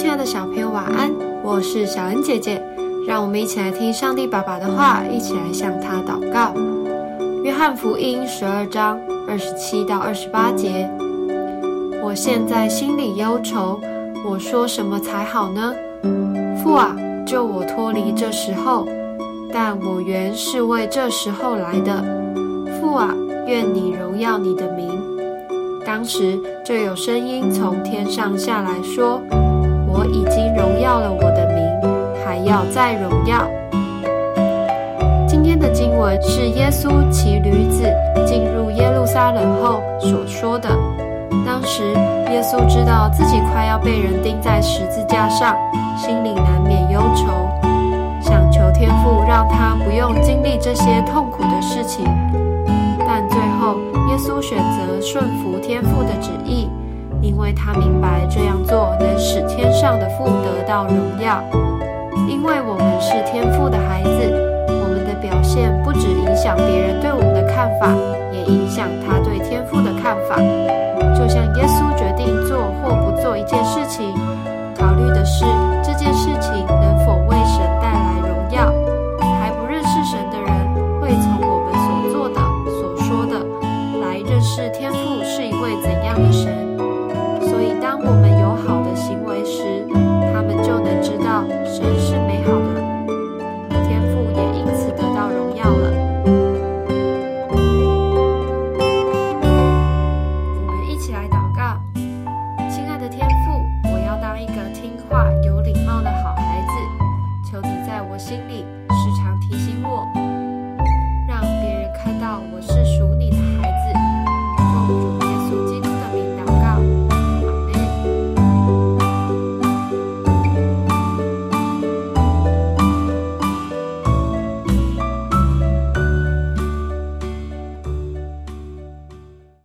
亲爱的小朋友晚安，我是小恩姐姐，让我们一起来听上帝爸爸的话，一起来向他祷告。约翰福音十二章二十七到二十八节，我现在心里忧愁，我说什么才好呢？父啊，救我脱离这时候，但我原是为这时候来的。父啊，愿你荣耀你的名。当时就有声音从天上下来说：“我已经荣耀了我的名，还要再荣耀。”今天的经文是耶稣骑驴子进入耶路撒冷后所说的。当时耶稣知道自己快要被人钉在十字架上，心里难免忧愁，想求天父让他不用经历这些痛苦的事情。但最后，耶稣选择顺服天父的旨意，因为他明白这样做能使天上的父得到荣耀。因为我们是天父的孩子，我们的表现不只影响别人对我们的看法，也影响他对天父的看法。就像耶稣决定做或不做一件事情，考虑的是这件事情能否为神带来荣耀。还不认识神的人，会从我们所做的、所说的来认识天父是一位怎样的神。经历